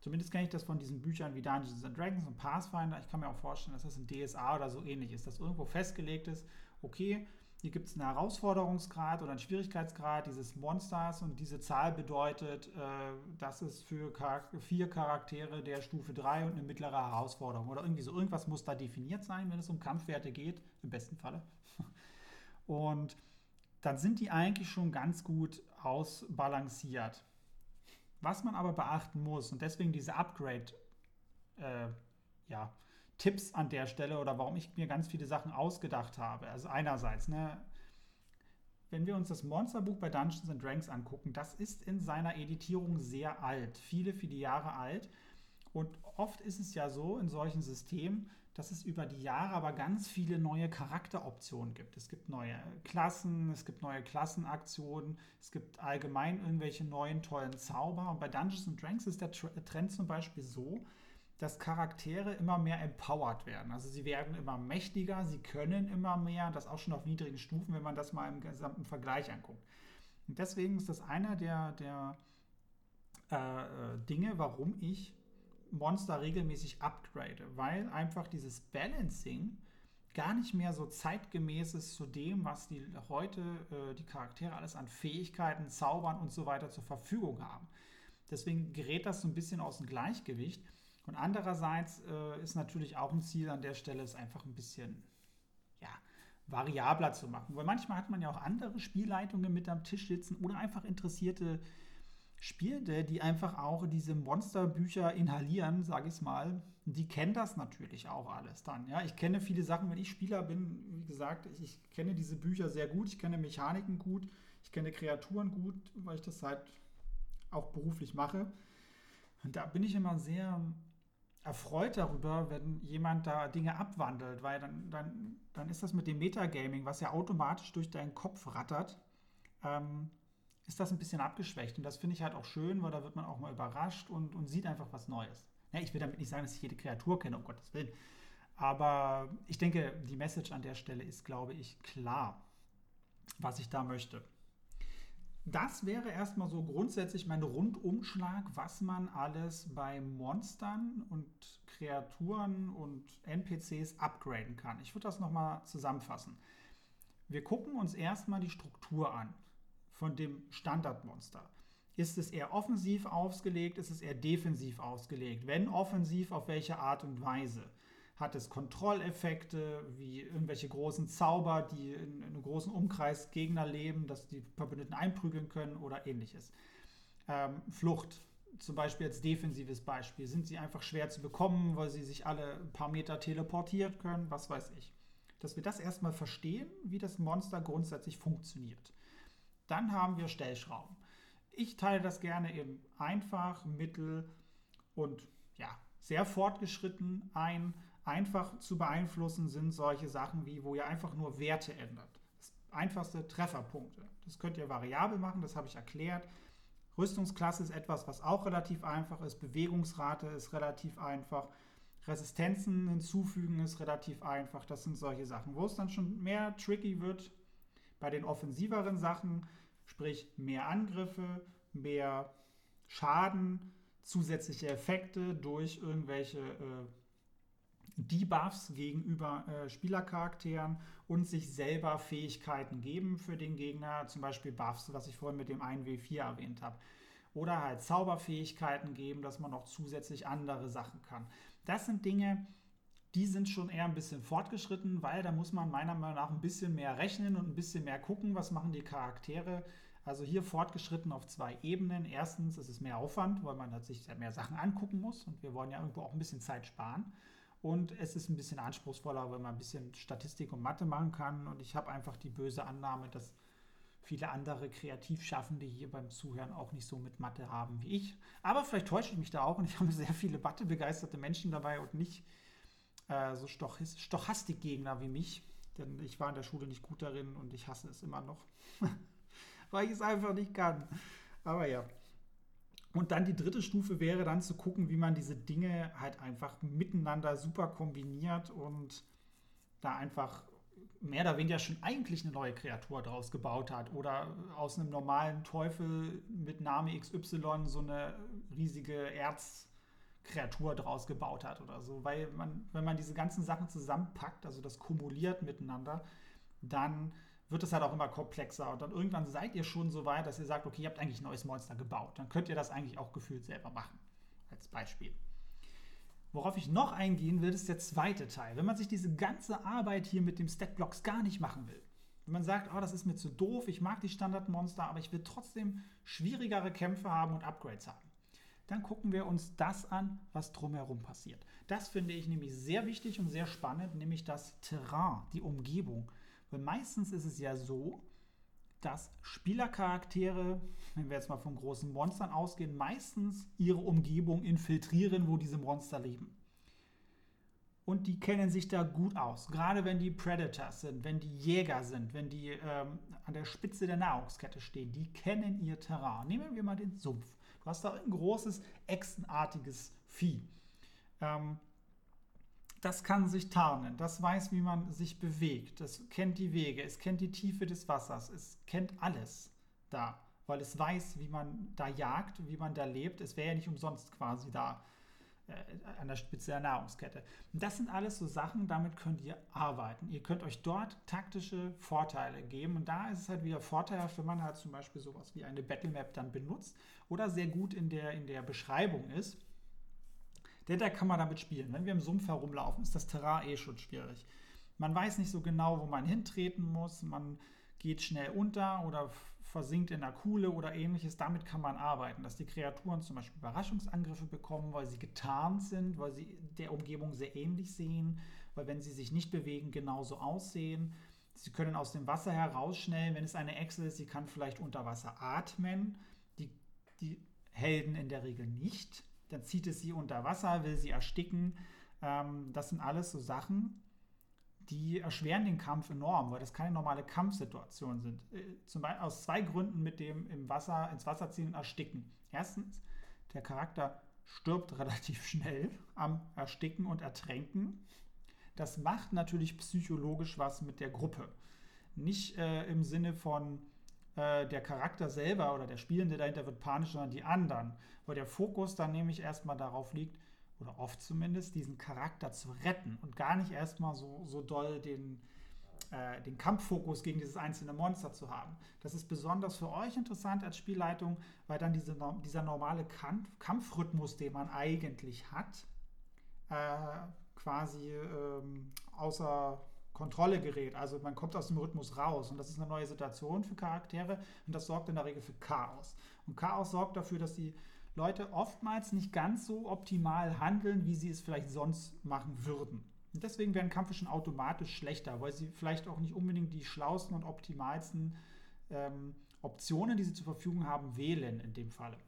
Zumindest kenne ich das von diesen Büchern wie Dungeons and Dragons und Pathfinder. Ich kann mir auch vorstellen, dass das in DSA oder so ähnlich ist, dass irgendwo festgelegt ist, okay, hier gibt es einen Herausforderungsgrad oder einen Schwierigkeitsgrad dieses Monsters und diese Zahl bedeutet, äh, dass es für Charakter vier Charaktere der Stufe 3 und eine mittlere Herausforderung oder irgendwie so. Irgendwas muss da definiert sein, wenn es um Kampfwerte geht, im besten Falle. Und dann sind die eigentlich schon ganz gut ausbalanciert. Was man aber beachten muss, und deswegen diese Upgrade, äh, ja, Tipps an der Stelle oder warum ich mir ganz viele Sachen ausgedacht habe. Also einerseits, ne, wenn wir uns das Monsterbuch bei Dungeons and Dragons angucken, das ist in seiner Editierung sehr alt, viele, viele Jahre alt. Und oft ist es ja so in solchen Systemen, dass es über die Jahre aber ganz viele neue Charakteroptionen gibt. Es gibt neue Klassen, es gibt neue Klassenaktionen, es gibt allgemein irgendwelche neuen tollen Zauber. Und bei Dungeons and Dragons ist der Trend zum Beispiel so, dass Charaktere immer mehr empowered werden. Also sie werden immer mächtiger, sie können immer mehr, das auch schon auf niedrigen Stufen, wenn man das mal im gesamten Vergleich anguckt. Und deswegen ist das einer der, der äh, äh Dinge, warum ich Monster regelmäßig upgrade, weil einfach dieses Balancing gar nicht mehr so zeitgemäß ist zu dem, was die heute äh, die Charaktere alles an Fähigkeiten, Zaubern und so weiter zur Verfügung haben. Deswegen gerät das so ein bisschen aus dem Gleichgewicht. Und andererseits äh, ist natürlich auch ein Ziel an der Stelle, es einfach ein bisschen ja, variabler zu machen. Weil manchmal hat man ja auch andere Spielleitungen mit am Tisch sitzen oder einfach interessierte Spielende, die einfach auch diese Monsterbücher inhalieren, sage ich mal. Die kennen das natürlich auch alles dann. Ja, ich kenne viele Sachen, wenn ich Spieler bin, wie gesagt, ich, ich kenne diese Bücher sehr gut, ich kenne Mechaniken gut, ich kenne Kreaturen gut, weil ich das halt auch beruflich mache. Und da bin ich immer sehr erfreut darüber, wenn jemand da Dinge abwandelt, weil dann, dann, dann ist das mit dem Metagaming, was ja automatisch durch deinen Kopf rattert, ähm, ist das ein bisschen abgeschwächt. Und das finde ich halt auch schön, weil da wird man auch mal überrascht und, und sieht einfach was Neues. Ja, ich will damit nicht sagen, dass ich jede Kreatur kenne, um Gottes Willen. Aber ich denke, die Message an der Stelle ist, glaube ich, klar, was ich da möchte. Das wäre erstmal so grundsätzlich mein Rundumschlag, was man alles bei Monstern und Kreaturen und NPCs upgraden kann. Ich würde das nochmal zusammenfassen. Wir gucken uns erstmal die Struktur an von dem Standardmonster. Ist es eher offensiv ausgelegt, ist es eher defensiv ausgelegt? Wenn offensiv, auf welche Art und Weise? Hat es Kontrolleffekte, wie irgendwelche großen Zauber, die in, einem großen Umkreis Gegner leben, dass die Verbündeten einprügeln können oder ähnliches. Ähm, Flucht, zum Beispiel als defensives Beispiel, sind sie einfach schwer zu bekommen, weil sie sich alle ein paar Meter teleportiert können, was weiß ich. Dass wir das erstmal verstehen, wie das Monster grundsätzlich funktioniert. Dann haben wir Stellschrauben. Ich teile das gerne in einfach, mittel und ja, sehr fortgeschritten ein einfach zu beeinflussen sind solche Sachen wie, wo ihr einfach nur Werte ändert. Das einfachste Trefferpunkte. Das könnt ihr variabel machen, das habe ich erklärt. Rüstungsklasse ist etwas, was auch relativ einfach ist. Bewegungsrate ist relativ einfach. Resistenzen hinzufügen ist relativ einfach. Das sind solche Sachen. Wo es dann schon mehr tricky wird, bei den offensiveren Sachen, sprich mehr Angriffe, mehr Schaden, zusätzliche Effekte durch irgendwelche äh, Debuffs gegenüber äh, Spielercharakteren und sich selber Fähigkeiten geben für den Gegner, zum Beispiel Buffs, was ich vorhin mit dem 1W4 erwähnt habe. Oder halt Zauberfähigkeiten geben, dass man noch zusätzlich andere Sachen kann. Das sind Dinge, die sind schon eher ein bisschen fortgeschritten, weil da muss man meiner Meinung nach ein bisschen mehr rechnen und ein bisschen mehr gucken, was machen die Charaktere. Also hier fortgeschritten auf zwei Ebenen. Erstens ist es mehr Aufwand, weil man sich mehr Sachen angucken muss und wir wollen ja irgendwo auch ein bisschen Zeit sparen. Und es ist ein bisschen anspruchsvoller, weil man ein bisschen Statistik und Mathe machen kann. Und ich habe einfach die böse Annahme, dass viele andere Kreativschaffende hier beim Zuhören auch nicht so mit Mathe haben wie ich. Aber vielleicht täusche ich mich da auch und ich habe sehr viele Mathe-begeisterte Menschen dabei und nicht äh, so Stochastikgegner wie mich. Denn ich war in der Schule nicht gut darin und ich hasse es immer noch, weil ich es einfach nicht kann. Aber ja, und dann die dritte Stufe wäre dann zu gucken, wie man diese Dinge halt einfach miteinander super kombiniert und da einfach mehr oder weniger schon eigentlich eine neue Kreatur draus gebaut hat oder aus einem normalen Teufel mit Name XY so eine riesige Erzkreatur draus gebaut hat oder so. Weil man, wenn man diese ganzen Sachen zusammenpackt, also das kumuliert miteinander, dann wird es halt auch immer komplexer. Und dann irgendwann seid ihr schon so weit, dass ihr sagt, okay, ihr habt eigentlich ein neues Monster gebaut. Dann könnt ihr das eigentlich auch gefühlt selber machen. Als Beispiel. Worauf ich noch eingehen will, ist der zweite Teil. Wenn man sich diese ganze Arbeit hier mit dem Statblocks gar nicht machen will. Wenn man sagt, oh, das ist mir zu doof, ich mag die Standardmonster, aber ich will trotzdem schwierigere Kämpfe haben und Upgrades haben. Dann gucken wir uns das an, was drumherum passiert. Das finde ich nämlich sehr wichtig und sehr spannend, nämlich das Terrain, die Umgebung. Weil meistens ist es ja so, dass Spielercharaktere, wenn wir jetzt mal von großen Monstern ausgehen, meistens ihre Umgebung infiltrieren, wo diese Monster leben. Und die kennen sich da gut aus. Gerade wenn die Predators sind, wenn die Jäger sind, wenn die ähm, an der Spitze der Nahrungskette stehen, die kennen ihr Terrain. Nehmen wir mal den Sumpf. Du hast da ein großes, echsenartiges Vieh. Ähm, das kann sich tarnen, das weiß, wie man sich bewegt, das kennt die Wege, es kennt die Tiefe des Wassers, es kennt alles da, weil es weiß, wie man da jagt, wie man da lebt. Es wäre ja nicht umsonst quasi da äh, an der Spitze der Nahrungskette. Das sind alles so Sachen, damit könnt ihr arbeiten. Ihr könnt euch dort taktische Vorteile geben und da ist es halt wieder vorteilhaft, wenn man halt zum Beispiel sowas wie eine Battlemap dann benutzt oder sehr gut in der, in der Beschreibung ist denn da kann man damit spielen. Wenn wir im Sumpf herumlaufen, ist das Terrain eh schon schwierig. Man weiß nicht so genau, wo man hintreten muss. Man geht schnell unter oder versinkt in der Kuhle oder ähnliches. Damit kann man arbeiten, dass die Kreaturen zum Beispiel Überraschungsangriffe bekommen, weil sie getarnt sind, weil sie der Umgebung sehr ähnlich sehen, weil wenn sie sich nicht bewegen, genauso aussehen. Sie können aus dem Wasser herausschnellen, wenn es eine Echse ist, sie kann vielleicht unter Wasser atmen. Die, die Helden in der Regel nicht dann zieht es sie unter Wasser, will sie ersticken. Ähm, das sind alles so Sachen, die erschweren den Kampf enorm, weil das keine normale Kampfsituation sind. Äh, zum Beispiel aus zwei Gründen mit dem im Wasser, ins Wasser ziehen und ersticken. Erstens, der Charakter stirbt relativ schnell am Ersticken und Ertränken. Das macht natürlich psychologisch was mit der Gruppe. Nicht äh, im Sinne von, äh, der Charakter selber oder der Spielende dahinter wird panisch, sondern die anderen. Weil der Fokus dann nämlich erstmal darauf liegt, oder oft zumindest, diesen Charakter zu retten und gar nicht erstmal so, so doll den, äh, den Kampffokus gegen dieses einzelne Monster zu haben. Das ist besonders für euch interessant als Spielleitung, weil dann diese, dieser normale Kampf, Kampfrhythmus, den man eigentlich hat, äh, quasi ähm, außer Kontrolle gerät. Also man kommt aus dem Rhythmus raus und das ist eine neue Situation für Charaktere und das sorgt in der Regel für Chaos. Und Chaos sorgt dafür, dass die Leute oftmals nicht ganz so optimal handeln, wie sie es vielleicht sonst machen würden. Und deswegen werden Kämpfe schon automatisch schlechter, weil sie vielleicht auch nicht unbedingt die schlausten und optimalsten ähm, Optionen, die sie zur Verfügung haben, wählen in dem Falle.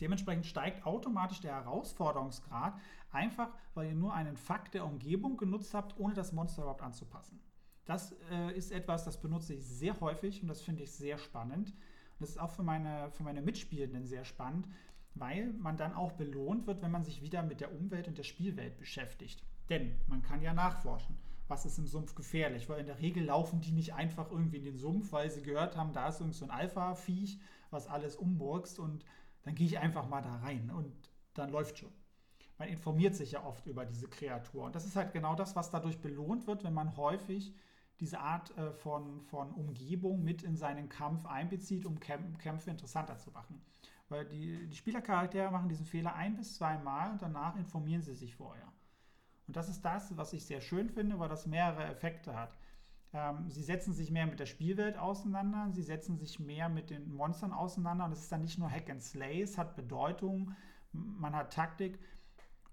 Dementsprechend steigt automatisch der Herausforderungsgrad, einfach weil ihr nur einen Fakt der Umgebung genutzt habt, ohne das Monster überhaupt anzupassen. Das äh, ist etwas, das benutze ich sehr häufig und das finde ich sehr spannend. Und das ist auch für meine, für meine Mitspielenden sehr spannend, weil man dann auch belohnt wird, wenn man sich wieder mit der Umwelt und der Spielwelt beschäftigt. Denn man kann ja nachforschen, was ist im Sumpf gefährlich, weil in der Regel laufen die nicht einfach irgendwie in den Sumpf, weil sie gehört haben, da ist irgend so ein Alpha-Viech, was alles umburgst und dann gehe ich einfach mal da rein und dann läuft schon. man informiert sich ja oft über diese Kreatur. Und das ist halt genau das, was dadurch belohnt wird, wenn man häufig diese Art äh, von, von Umgebung mit in seinen Kampf einbezieht, um Kämpfe interessanter zu machen. Weil die, die Spielercharaktere machen diesen Fehler ein bis zweimal und danach informieren sie sich vorher. Und das ist das, was ich sehr schön finde, weil das mehrere Effekte hat. Ähm, sie setzen sich mehr mit der Spielwelt auseinander, sie setzen sich mehr mit den Monstern auseinander und es ist dann nicht nur Hack and Slay, es hat Bedeutung, man hat Taktik.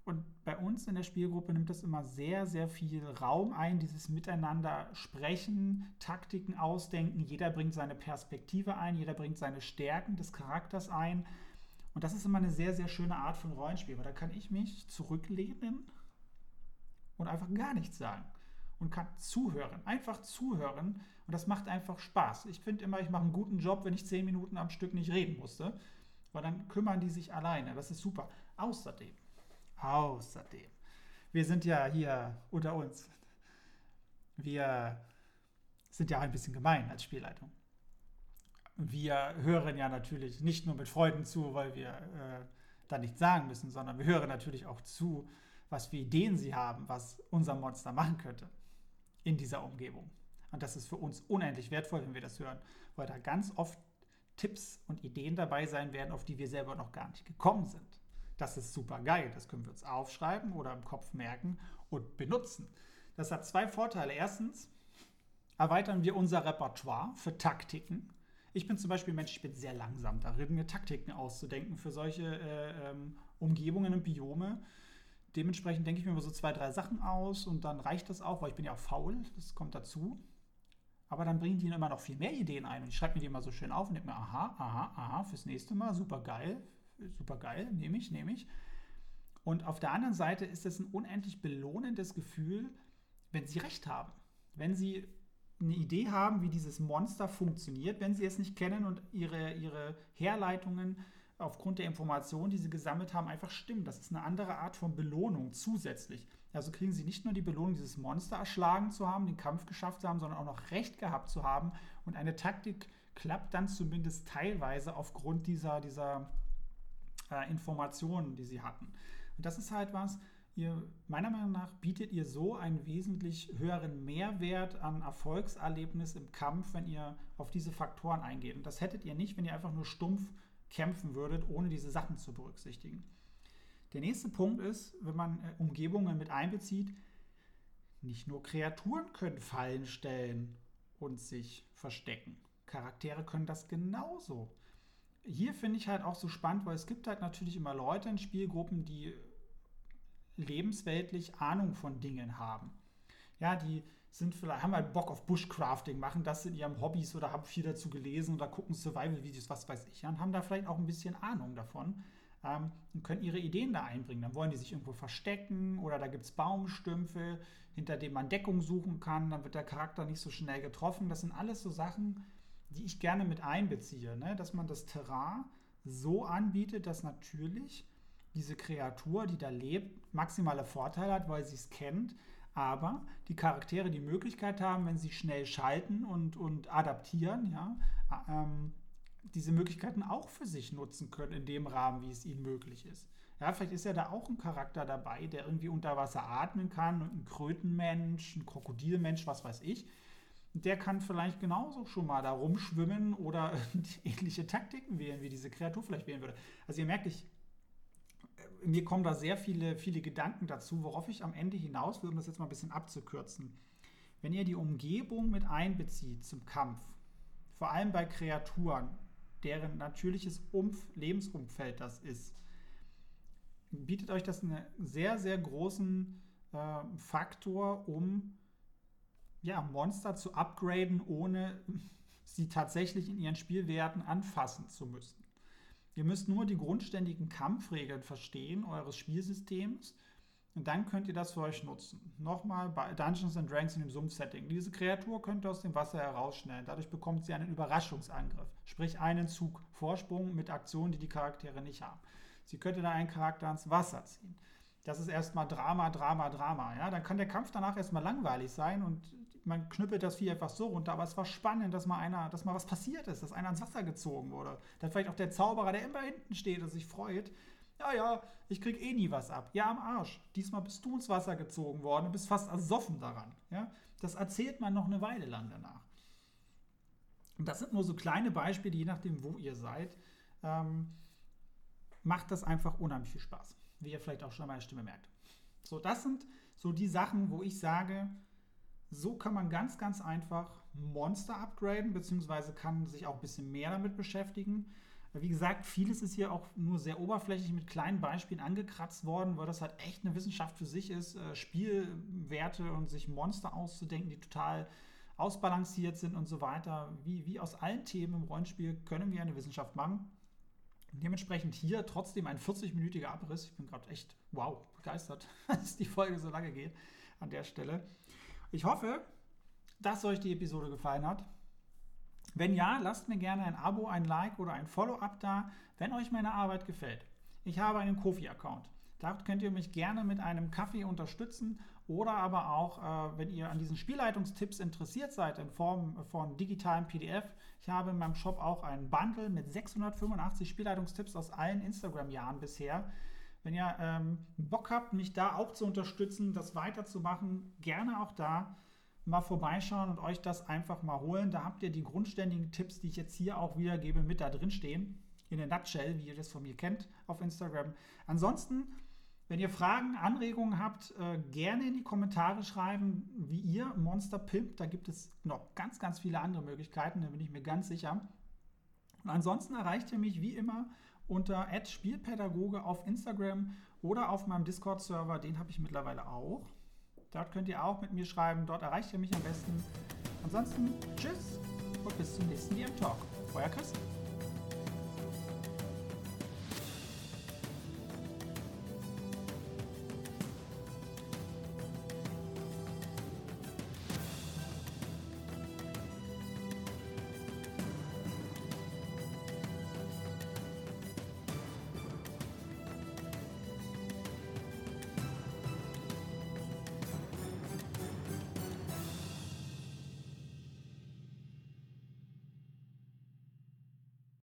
Und bei uns in der Spielgruppe nimmt das immer sehr, sehr viel Raum ein, dieses Miteinander sprechen, Taktiken ausdenken. Jeder bringt seine Perspektive ein, jeder bringt seine Stärken des Charakters ein. Und das ist immer eine sehr, sehr schöne Art von Rollenspiel, weil da kann ich mich zurücklehnen und einfach gar nichts sagen und kann zuhören, einfach zuhören und das macht einfach Spaß. Ich finde immer, ich mache einen guten Job, wenn ich zehn Minuten am Stück nicht reden musste, weil dann kümmern die sich alleine. Das ist super. Außerdem, außerdem, wir sind ja hier unter uns. Wir sind ja ein bisschen gemein als Spielleitung. Wir hören ja natürlich nicht nur mit Freuden zu, weil wir äh, da nichts sagen müssen, sondern wir hören natürlich auch zu, was für Ideen sie haben, was unser Monster machen könnte in dieser Umgebung. Und das ist für uns unendlich wertvoll, wenn wir das hören, weil da ganz oft Tipps und Ideen dabei sein werden, auf die wir selber noch gar nicht gekommen sind. Das ist super geil. Das können wir uns aufschreiben oder im Kopf merken und benutzen. Das hat zwei Vorteile. Erstens erweitern wir unser Repertoire für Taktiken. Ich bin zum Beispiel Mensch, ich bin sehr langsam darin, mir Taktiken auszudenken für solche äh, ähm, Umgebungen und Biome dementsprechend denke ich mir immer so zwei, drei Sachen aus und dann reicht das auch, weil ich bin ja auch faul, das kommt dazu. Aber dann bringen die immer noch viel mehr Ideen ein und ich schreibe mir die immer so schön auf und denke mir, aha, aha, aha, fürs nächste Mal, super geil, super geil, nehme ich, nehme ich. Und auf der anderen Seite ist es ein unendlich belohnendes Gefühl, wenn sie recht haben. Wenn sie eine Idee haben, wie dieses Monster funktioniert, wenn sie es nicht kennen und ihre, ihre Herleitungen aufgrund der Informationen, die sie gesammelt haben, einfach stimmen. Das ist eine andere Art von Belohnung zusätzlich. Also kriegen sie nicht nur die Belohnung, dieses Monster erschlagen zu haben, den Kampf geschafft zu haben, sondern auch noch Recht gehabt zu haben. Und eine Taktik klappt dann zumindest teilweise aufgrund dieser, dieser äh, Informationen, die sie hatten. Und das ist halt was, ihr, meiner Meinung nach bietet ihr so einen wesentlich höheren Mehrwert an Erfolgserlebnis im Kampf, wenn ihr auf diese Faktoren eingeht. Und das hättet ihr nicht, wenn ihr einfach nur stumpf kämpfen würdet, ohne diese Sachen zu berücksichtigen. Der nächste Punkt ist, wenn man äh, Umgebungen mit einbezieht, nicht nur Kreaturen können Fallen stellen und sich verstecken. Charaktere können das genauso. Hier finde ich halt auch so spannend, weil es gibt halt natürlich immer Leute in Spielgruppen, die lebensweltlich Ahnung von Dingen haben. Ja, die sind vielleicht, haben halt Bock auf Bushcrafting, machen das in ihrem Hobbys oder haben viel dazu gelesen oder gucken Survival-Videos, was weiß ich, und haben da vielleicht auch ein bisschen Ahnung davon ähm, und können ihre Ideen da einbringen. Dann wollen die sich irgendwo verstecken oder da gibt es Baumstümpfe, hinter denen man Deckung suchen kann, dann wird der Charakter nicht so schnell getroffen. Das sind alles so Sachen, die ich gerne mit einbeziehe, ne? dass man das Terrain so anbietet, dass natürlich diese Kreatur, die da lebt, maximale Vorteile hat, weil sie es kennt, aber die Charaktere die Möglichkeit haben, wenn sie schnell schalten und, und adaptieren, ja, ähm, diese Möglichkeiten auch für sich nutzen können in dem Rahmen, wie es ihnen möglich ist. Ja, vielleicht ist ja da auch ein Charakter dabei, der irgendwie unter Wasser atmen kann ein Krötenmensch, ein Krokodilmensch, was weiß ich. Der kann vielleicht genauso schon mal da rumschwimmen oder ähnliche Taktiken wählen, wie diese Kreatur vielleicht wählen würde. Also ihr merkt, ich mir kommen da sehr viele, viele Gedanken dazu, worauf ich am Ende hinaus will, um das jetzt mal ein bisschen abzukürzen. Wenn ihr die Umgebung mit einbezieht zum Kampf, vor allem bei Kreaturen, deren natürliches Umf Lebensumfeld das ist, bietet euch das einen sehr, sehr großen äh, Faktor, um ja, Monster zu upgraden, ohne sie tatsächlich in ihren Spielwerten anfassen zu müssen. Ihr müsst nur die grundständigen Kampfregeln verstehen eures Spielsystems und dann könnt ihr das für euch nutzen. Nochmal bei Dungeons and Dragons in dem Sumpf-Setting. Diese Kreatur könnt ihr aus dem Wasser herausschnellen. Dadurch bekommt sie einen Überraschungsangriff, sprich einen Zug Vorsprung mit Aktionen, die die Charaktere nicht haben. Sie könnte da einen Charakter ans Wasser ziehen. Das ist erstmal Drama, Drama, Drama. Ja? Dann kann der Kampf danach erstmal langweilig sein und man knüppelt das Vieh einfach so runter, aber es war spannend, dass mal einer, dass mal was passiert ist, dass einer ans Wasser gezogen wurde. Dann vielleicht auch der Zauberer, der immer hinten steht und sich freut. Ja, ja, ich krieg eh nie was ab. Ja, am Arsch. Diesmal bist du ins Wasser gezogen worden und bist fast ersoffen daran. Ja? Das erzählt man noch eine Weile lang danach. Und das sind nur so kleine Beispiele, je nachdem, wo ihr seid. Ähm, macht das einfach unheimlich viel Spaß. Wie ihr vielleicht auch schon an meiner Stimme merkt. So, das sind so die Sachen, wo ich sage, so kann man ganz, ganz einfach Monster upgraden, beziehungsweise kann sich auch ein bisschen mehr damit beschäftigen. Wie gesagt, vieles ist hier auch nur sehr oberflächlich mit kleinen Beispielen angekratzt worden, weil das halt echt eine Wissenschaft für sich ist, äh, Spielwerte und sich Monster auszudenken, die total ausbalanciert sind und so weiter. Wie, wie aus allen Themen im Rollenspiel können wir eine Wissenschaft machen. Dementsprechend hier trotzdem ein 40-minütiger Abriss. Ich bin gerade echt, wow, begeistert, dass die Folge so lange geht an der Stelle. Ich hoffe, dass euch die Episode gefallen hat. Wenn ja, lasst mir gerne ein Abo, ein Like oder ein Follow-up da, wenn euch meine Arbeit gefällt. Ich habe einen Kofi-Account. Dort könnt ihr mich gerne mit einem Kaffee unterstützen oder aber auch, äh, wenn ihr an diesen Spielleitungstipps interessiert seid, in Form von digitalen PDF. Ich habe in meinem Shop auch einen Bundle mit 685 Spielleitungstipps aus allen Instagram-Jahren bisher. Wenn ihr ähm, Bock habt, mich da auch zu unterstützen, das weiterzumachen, gerne auch da mal vorbeischauen und euch das einfach mal holen. Da habt ihr die grundständigen Tipps, die ich jetzt hier auch wiedergebe, mit da drin stehen. In der Nutshell, wie ihr das von mir kennt auf Instagram. Ansonsten, wenn ihr Fragen, Anregungen habt, äh, gerne in die Kommentare schreiben, wie ihr Monster pimpt. Da gibt es noch ganz, ganz viele andere Möglichkeiten, da bin ich mir ganz sicher. Und ansonsten erreicht ihr mich wie immer unter Spielpädagoge auf Instagram oder auf meinem Discord-Server. Den habe ich mittlerweile auch. Dort könnt ihr auch mit mir schreiben. Dort erreicht ihr mich am besten. Ansonsten tschüss und bis zum nächsten DM Talk. Euer Chris.